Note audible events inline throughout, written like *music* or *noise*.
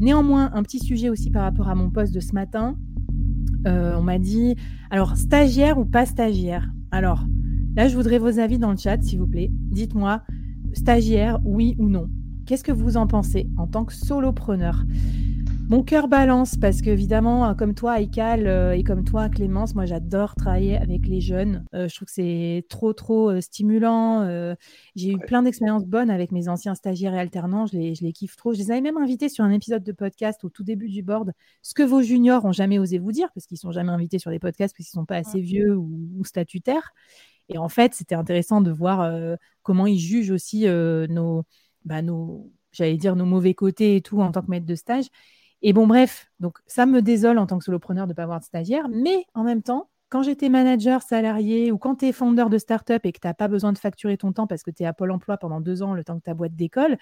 Néanmoins, un petit sujet aussi par rapport à mon poste de ce matin. Euh, on m'a dit, alors stagiaire ou pas stagiaire? Alors là, je voudrais vos avis dans le chat, s'il vous plaît. Dites-moi, stagiaire, oui ou non? Qu'est-ce que vous en pensez en tant que solopreneur? Mon cœur balance parce qu'évidemment, euh, comme toi, Aïkal, euh, et comme toi, Clémence, moi j'adore travailler avec les jeunes. Euh, je trouve que c'est trop, trop stimulant. j'ai eu plein d'expériences bonnes avec mes anciens stagiaires et alternants. Je les, je les kiffe trop. Je les avais même invités sur un épisode de podcast au tout début du board. Ce que vos juniors ont jamais osé vous dire parce qu'ils sont jamais invités sur des podcasts parce qu'ils sont pas assez vieux ou, statutaires. Et en fait, c'était intéressant de voir comment ils jugent aussi nos, bah, nos j'allais dire nos mauvais côtés et tout en tant que maître de stage. Et bon, bref, donc ça me désole en tant que solopreneur de ne pas avoir de stagiaire, mais en même temps, quand j'étais manager salarié ou quand tu es fondeur de start-up et que tu n'as pas besoin de facturer ton temps parce que tu es à Pôle emploi pendant deux ans, le temps que ta boîte décolle,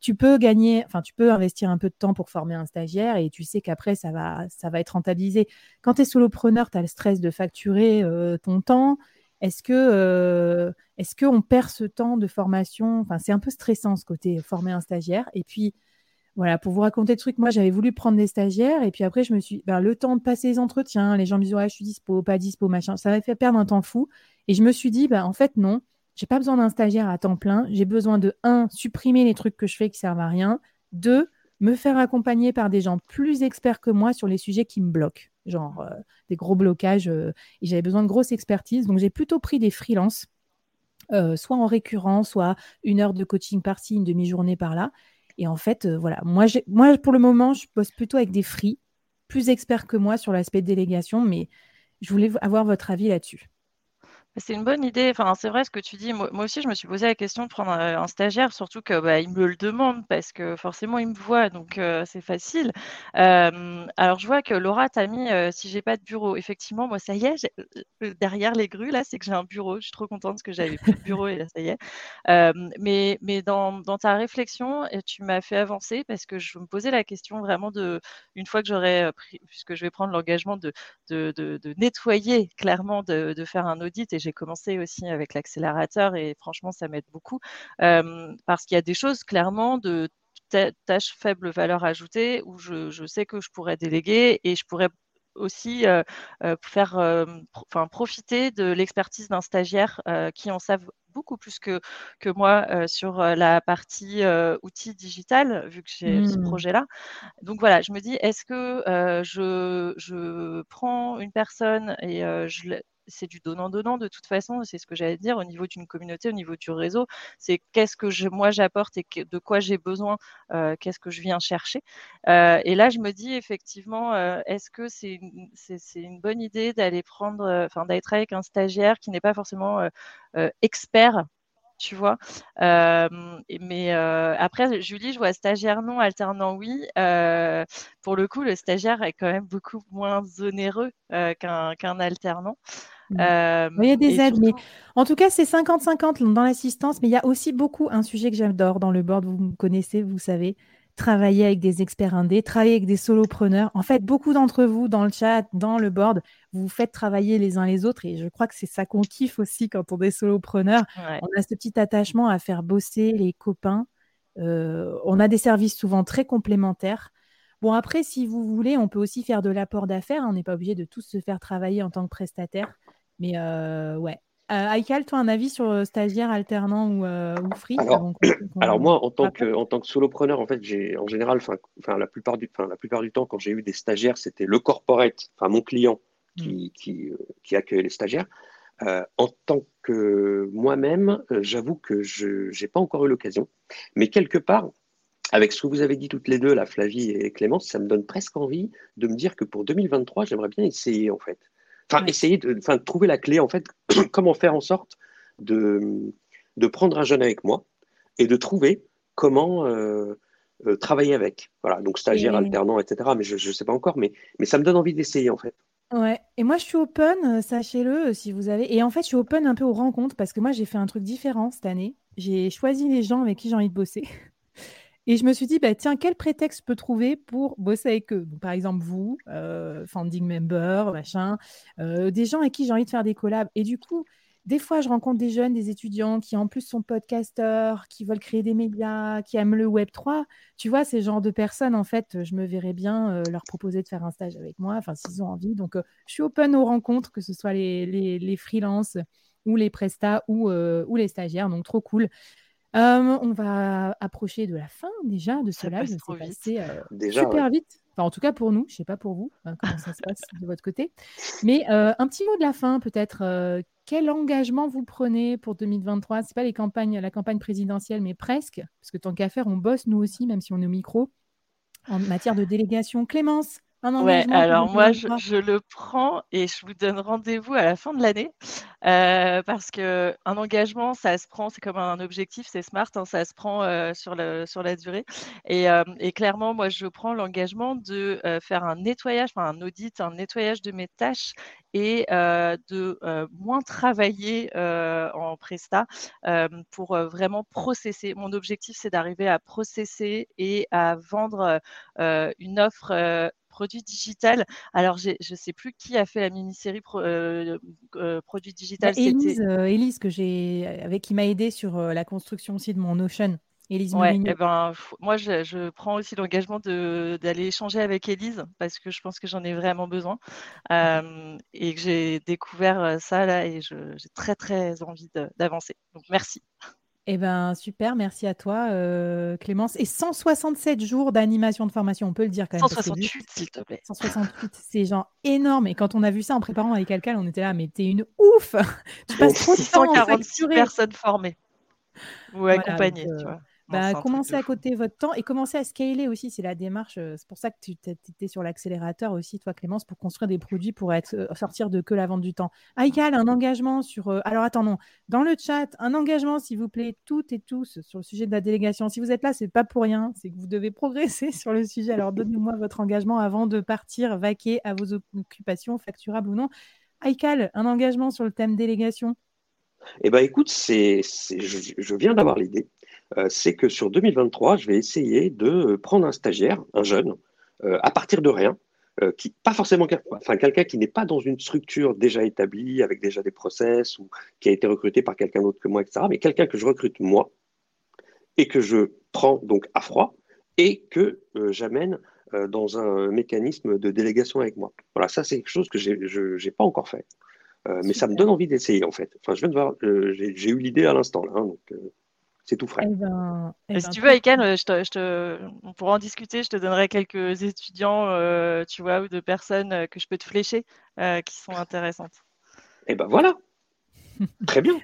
tu peux gagner, enfin, tu peux investir un peu de temps pour former un stagiaire et tu sais qu'après, ça va, ça va être rentabilisé. Quand tu es solopreneur, tu as le stress de facturer euh, ton temps. Est-ce que euh, est-ce qu'on perd ce temps de formation? Enfin, c'est un peu stressant ce côté former un stagiaire. Et puis, voilà, pour vous raconter le truc, moi j'avais voulu prendre des stagiaires et puis après je me suis, ben, le temps de passer les entretiens, les gens me disaient je suis dispo, pas dispo, machin, ça m'a fait perdre un temps fou. Et je me suis dit, ben, en fait non, j'ai pas besoin d'un stagiaire à temps plein, j'ai besoin de un, supprimer les trucs que je fais qui servent à rien, deux, me faire accompagner par des gens plus experts que moi sur les sujets qui me bloquent, genre euh, des gros blocages. Euh, et j'avais besoin de grosse expertise, donc j'ai plutôt pris des freelances. Euh, soit en récurrent, soit une heure de coaching par-ci, une demi-journée par-là. Et en fait, euh, voilà, moi, moi, pour le moment, je bosse plutôt avec des free, plus experts que moi sur l'aspect délégation, mais je voulais avoir votre avis là-dessus. C'est une bonne idée. Enfin, c'est vrai ce que tu dis. Moi, aussi, je me suis posé la question de prendre un, stagiaire, surtout que bah, me le demande parce que forcément, il me voit, donc euh, c'est facile. alors, je vois que Laura t'a mis euh, si j'ai pas de bureau. Effectivement, moi, ça y est, euh, derrière les grues là, c'est que j'ai un bureau. Je suis trop contente parce que j'avais plus de bureau et là, ça y est. mais mais dans, ta réflexion, tu m'as fait avancer parce que je me posais la question vraiment de une fois que j'aurais pris, puisque je vais prendre l'engagement de, nettoyer clairement, de, de faire un audit et j'ai commencé aussi avec l'accélérateur et franchement, ça m'aide beaucoup parce qu'il y a des choses clairement de tâches faible valeur ajoutée où je, sais que je pourrais déléguer et je pourrais aussi faire enfin, profiter de l'expertise d'un stagiaire qui en savent beaucoup plus que, que moi sur la partie outils digital, vu que j'ai ce mmh. projet-là. Donc voilà, je me dis, est-ce que je, je, prends une personne et je, c'est du donnant-donnant de toute façon. C'est ce que j'allais dire au niveau d'une communauté, au niveau du réseau. C'est qu'est-ce que je, moi j'apporte et de quoi j'ai besoin, euh, qu'est-ce que je viens chercher. Euh, et là, je me dis effectivement, euh, est-ce que c'est une, une, bonne idée d'aller prendre, enfin d'être avec un stagiaire qui n'est pas forcément expert tu vois. mais après, Julie, je vois stagiaire non, alternant oui. pour le coup, le stagiaire est quand même beaucoup moins onéreux qu'un alternant. Mmh. il y a des aides, mais en tout cas, c'est 50-50 dans l'assistance, mais il y a aussi beaucoup un sujet que j'adore dans le board, vous me connaissez, vous savez, travailler avec des experts indés, travailler avec des solopreneurs. En fait, beaucoup d'entre vous dans le chat, dans le board, vous vous faites travailler les uns les autres et je crois que c'est ça qu'on kiffe aussi quand on est solopreneur. On a ce petit attachement à faire bosser les copains. Euh, on a des services souvent très complémentaires. Bon, après, si vous voulez, on peut aussi faire de l'apport d'affaires. On n'est pas obligé de tous se faire travailler en tant que prestataire. Mais euh, ouais. Euh, Aïkal, toi, un avis sur euh, stagiaire, alternant ou, euh, ou free? Alors, moi, en tant, que, en tant que solopreneur, en fait, j'ai en général, enfin, la, plupart du, la plupart du temps, quand j'ai eu des stagiaires, c'était le corporate, enfin mon client qui, mm. qui, qui accueillait les stagiaires. en tant que moi-même, j'avoue que je n'ai pas encore eu l'occasion. Mais quelque part, avec ce que vous avez dit toutes les deux, la Flavie et Clémence, ça me donne presque envie de me dire que pour 2023, j'aimerais bien essayer en fait. Enfin, essayer de, enfin, de trouver la clé, en fait, *clears throat* comment faire en sorte de, de prendre un jeune avec moi et de trouver comment euh, euh, travailler avec. Voilà, donc stagiaire, alternant, etc. Mais je ne sais pas encore, mais, mais ça me donne envie d'essayer, en fait. Ouais, et moi je suis open, euh, sachez-le, si vous avez. Et en fait, je suis open un peu aux rencontres parce que moi j'ai fait un truc différent cette année. J'ai choisi les gens avec qui j'ai envie de bosser. *laughs* Et je me suis dit, bah, tiens, quel prétexte je peux trouver pour bosser avec eux? Par exemple, vous, euh, founding member, machin, euh, des gens avec qui j'ai envie de faire des collabs. Et du coup, des fois, je rencontre des jeunes, des étudiants qui en plus sont podcasteurs, qui veulent créer des médias, qui aiment le Web 3. Tu vois, ces genres de personnes, en fait, je me verrais bien euh, leur proposer de faire un stage avec moi, enfin, s'ils ont envie. Donc, euh, je suis open aux rencontres, que ce soit les, les, les freelances ou les prestats ou, ou les stagiaires. Donc, trop cool. On va approcher de la fin déjà de ce live. C'est passé super vite. Enfin, en tout cas pour nous, je ne sais pas pour vous, hein, comment ça se passe de votre côté. *laughs* Mais un petit mot de la fin, peut-être quel engagement vous prenez pour 2023 Ce n'est pas les campagnes, la campagne présidentielle, mais presque, parce que tant qu'à faire, on bosse nous aussi, même si on est au micro, en matière de délégation. Clémence, Ouais, alors moi, je, le prends et je vous donne rendez-vous à la fin de l'année euh, parce que un engagement, ça se prend, c'est comme un objectif, c'est smart, hein, ça se prend euh, sur, le, sur la durée. Et, euh, et, clairement, moi, je prends l'engagement de faire un nettoyage, enfin un audit, un nettoyage de mes tâches et de moins travailler en presta pour vraiment processer. Mon objectif, c'est d'arriver à processer et à vendre une offre produit digital. Alors, je ne sais plus qui a fait la mini-série euh, euh, produit digital. Bah, Élise, euh, que j'ai, avec qui m'a aidé sur la construction aussi de mon Notion. Élise ouais, eh ben, moi, je, prends aussi l'engagement d'aller échanger avec Élise parce que je pense que j'en ai vraiment besoin et que j'ai découvert ça là et j'ai très très envie d'avancer. Donc merci. Eh ben super, merci à toi euh, Clémence. Et 167 jours d'animation de formation, on peut le dire quand même. 168 s'il te plaît. 168, c'est genre énorme. Et quand on a vu ça en préparant avec quelqu'un, on était là, mais t'es une ouf *laughs* Tu passes trop de temps 146 personnes formées ou accompagnées, tu vois. Bah, commencez à côté votre temps et commencez à scaler aussi. C'est la démarche. Euh, c'est pour ça que tu étais sur l'accélérateur aussi, toi, Clémence, pour construire des produits pour être, euh, sortir de que la vente du temps. Aïkal, un engagement sur. Euh, alors, attendons. Dans le chat, un engagement, s'il vous plaît, toutes et tous, sur le sujet de la délégation. Si vous êtes là, c'est pas pour rien. C'est que vous devez progresser *laughs* sur le sujet. Alors, donnez-moi votre engagement avant de partir vaquer à vos occupations, facturables ou non. Aïkal, un engagement sur le thème délégation? Eh bien, écoute, c'est, je viens d'avoir l'idée. Euh, c'est que sur 2023, je vais essayer de prendre un stagiaire, un jeune, euh, à partir de rien, euh, qui pas forcément, enfin quelqu'un qui n'est pas dans une structure déjà établie avec déjà des process ou qui a été recruté par quelqu'un d'autre que moi, etc. Mais quelqu'un que je recrute moi et que je prends donc à froid et que j'amène dans un mécanisme de délégation avec moi. Voilà, ça c'est quelque chose que je n'ai pas encore fait, mais ça me donne envie d'essayer en fait. Enfin, je viens de voir, j'ai eu l'idée à l'instant là, hein, donc c'est tout frais. Eh ben, eh si ben, tu veux, Aiken, je te, on pourra en discuter. Je te donnerai quelques étudiants, euh, tu vois, ou de personnes euh, que je peux te flécher euh, qui sont intéressantes. Et eh ben voilà. *laughs* Très bien.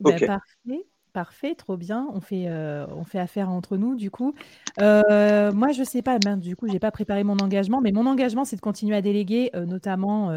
Ben, parfait. Parfait, trop bien. On fait, on fait affaire entre nous, du coup. moi, je sais pas, ben, du coup, j'ai pas préparé mon engagement, mais mon engagement, c'est de continuer à déléguer, notamment.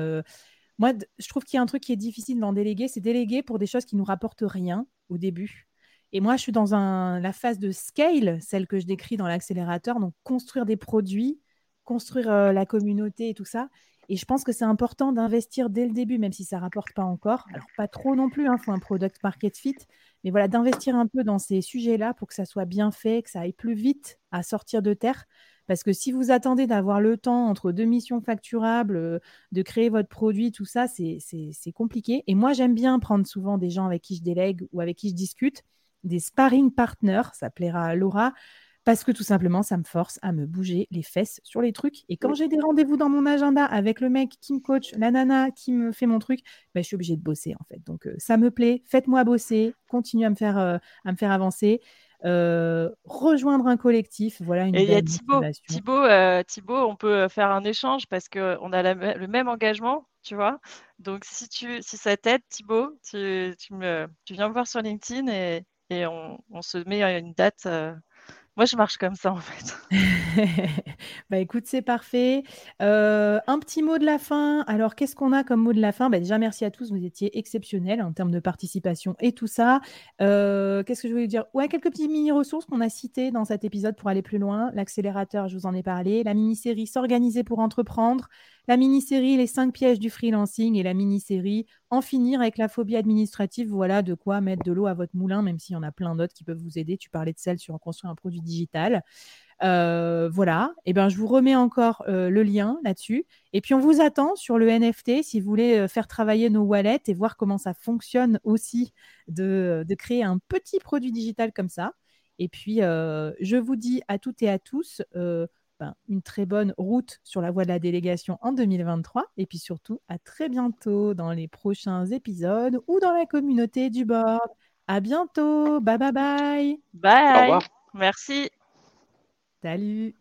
moi, je trouve qu'il y a un truc qui est difficile d'en déléguer, c'est déléguer pour des choses qui nous rapportent rien au début. Et moi, je suis dans la phase de scale, celle que je décris dans l'accélérateur, donc construire des produits, construire euh, la communauté et tout ça. Et je pense que c'est important d'investir dès le début, même si ça ne rapporte pas encore. Alors, pas trop non plus, il hein, faut un product market fit, mais voilà, d'investir un peu dans ces sujets-là pour que ça soit bien fait, que ça aille plus vite à sortir de terre. Parce que si vous attendez d'avoir le temps entre deux missions facturables, euh, de créer votre produit, tout ça, c'est compliqué. Et moi, j'aime bien prendre souvent des gens avec qui je délègue ou avec qui je discute des sparring partners, ça plaira à Laura, parce que tout simplement, ça me force à me bouger les fesses sur les trucs. Et quand j'ai des rendez-vous dans mon agenda avec le mec qui me coach, la nana qui me fait mon truc, ben, je suis obligée de bosser en fait. Donc euh, ça me plaît, faites-moi bosser, continuez à me faire, euh, à me faire avancer. Euh, rejoindre un collectif, voilà une Et il y a Thibaut, Thibaut, on peut faire un échange parce qu'on a le même engagement, tu vois. Donc si, tu, si ça t'aide, Thibaut, tu, tu, me, tu viens me voir sur LinkedIn et, et on, se met à une date. Euh, moi, je marche comme ça, en fait. *laughs* bah écoute, c'est parfait. Euh, un petit mot de la fin. Alors, qu'est-ce qu'on a comme mot de la fin? Bah, Déjà, merci à tous. Vous étiez exceptionnels en termes de participation et tout ça. Euh, qu'est-ce que je voulais dire? Ouais, quelques petites mini-ressources qu'on a citées dans cet épisode pour aller plus loin. L'accélérateur, je vous en ai parlé. La mini-série S'organiser pour entreprendre la mini-série Les cinq pièges du freelancing et la mini-série En finir avec la phobie administrative. Voilà de quoi mettre de l'eau à votre moulin, même s'il y en a plein d'autres qui peuvent vous aider. Tu parlais de celle sur construire un produit digital. voilà, et ben, je vous remets encore le lien là-dessus. Et puis, on vous attend sur le NFT si vous voulez faire travailler nos wallets et voir comment ça fonctionne aussi de créer un petit produit digital comme ça. Et puis, je vous dis à toutes et à tous ben, une très bonne route sur la voie de la délégation en 2023. Et puis surtout, à très bientôt dans les prochains épisodes ou dans la communauté du board. À bientôt. Bye bye bye. Bye. Au revoir. Merci. Salut.